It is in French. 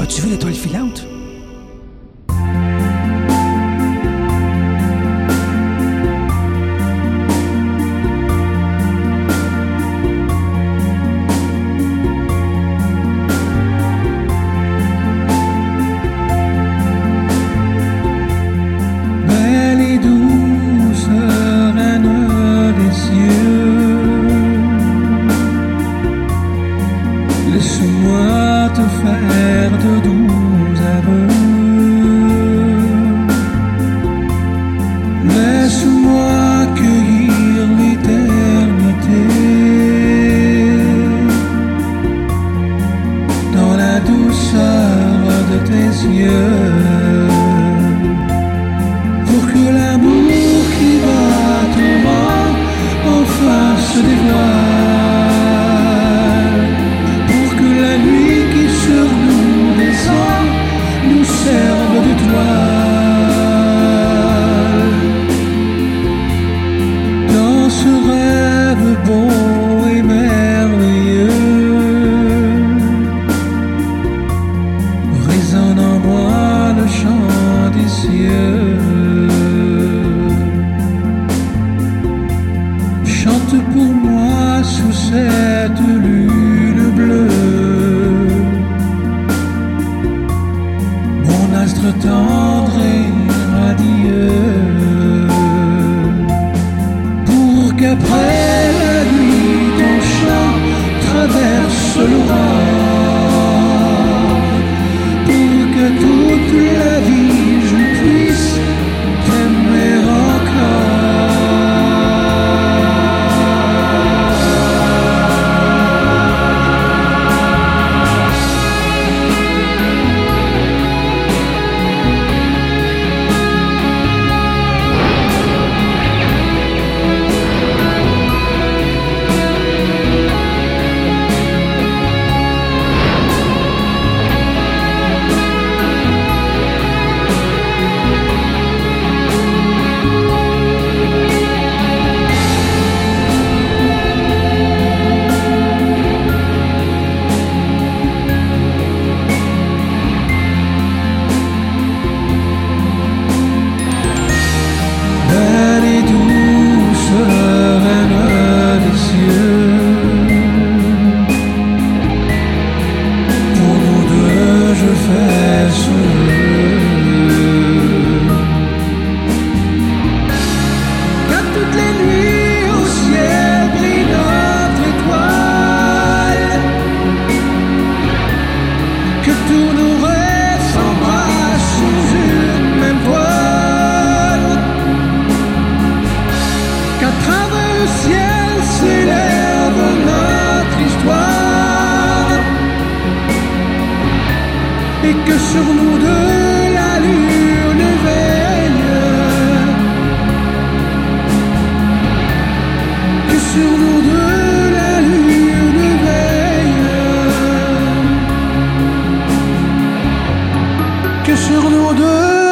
As tu vu l'étoile filante airplane. que sur nous deux la lune veille. Que sur nous deux la lune veille. Que sur nous deux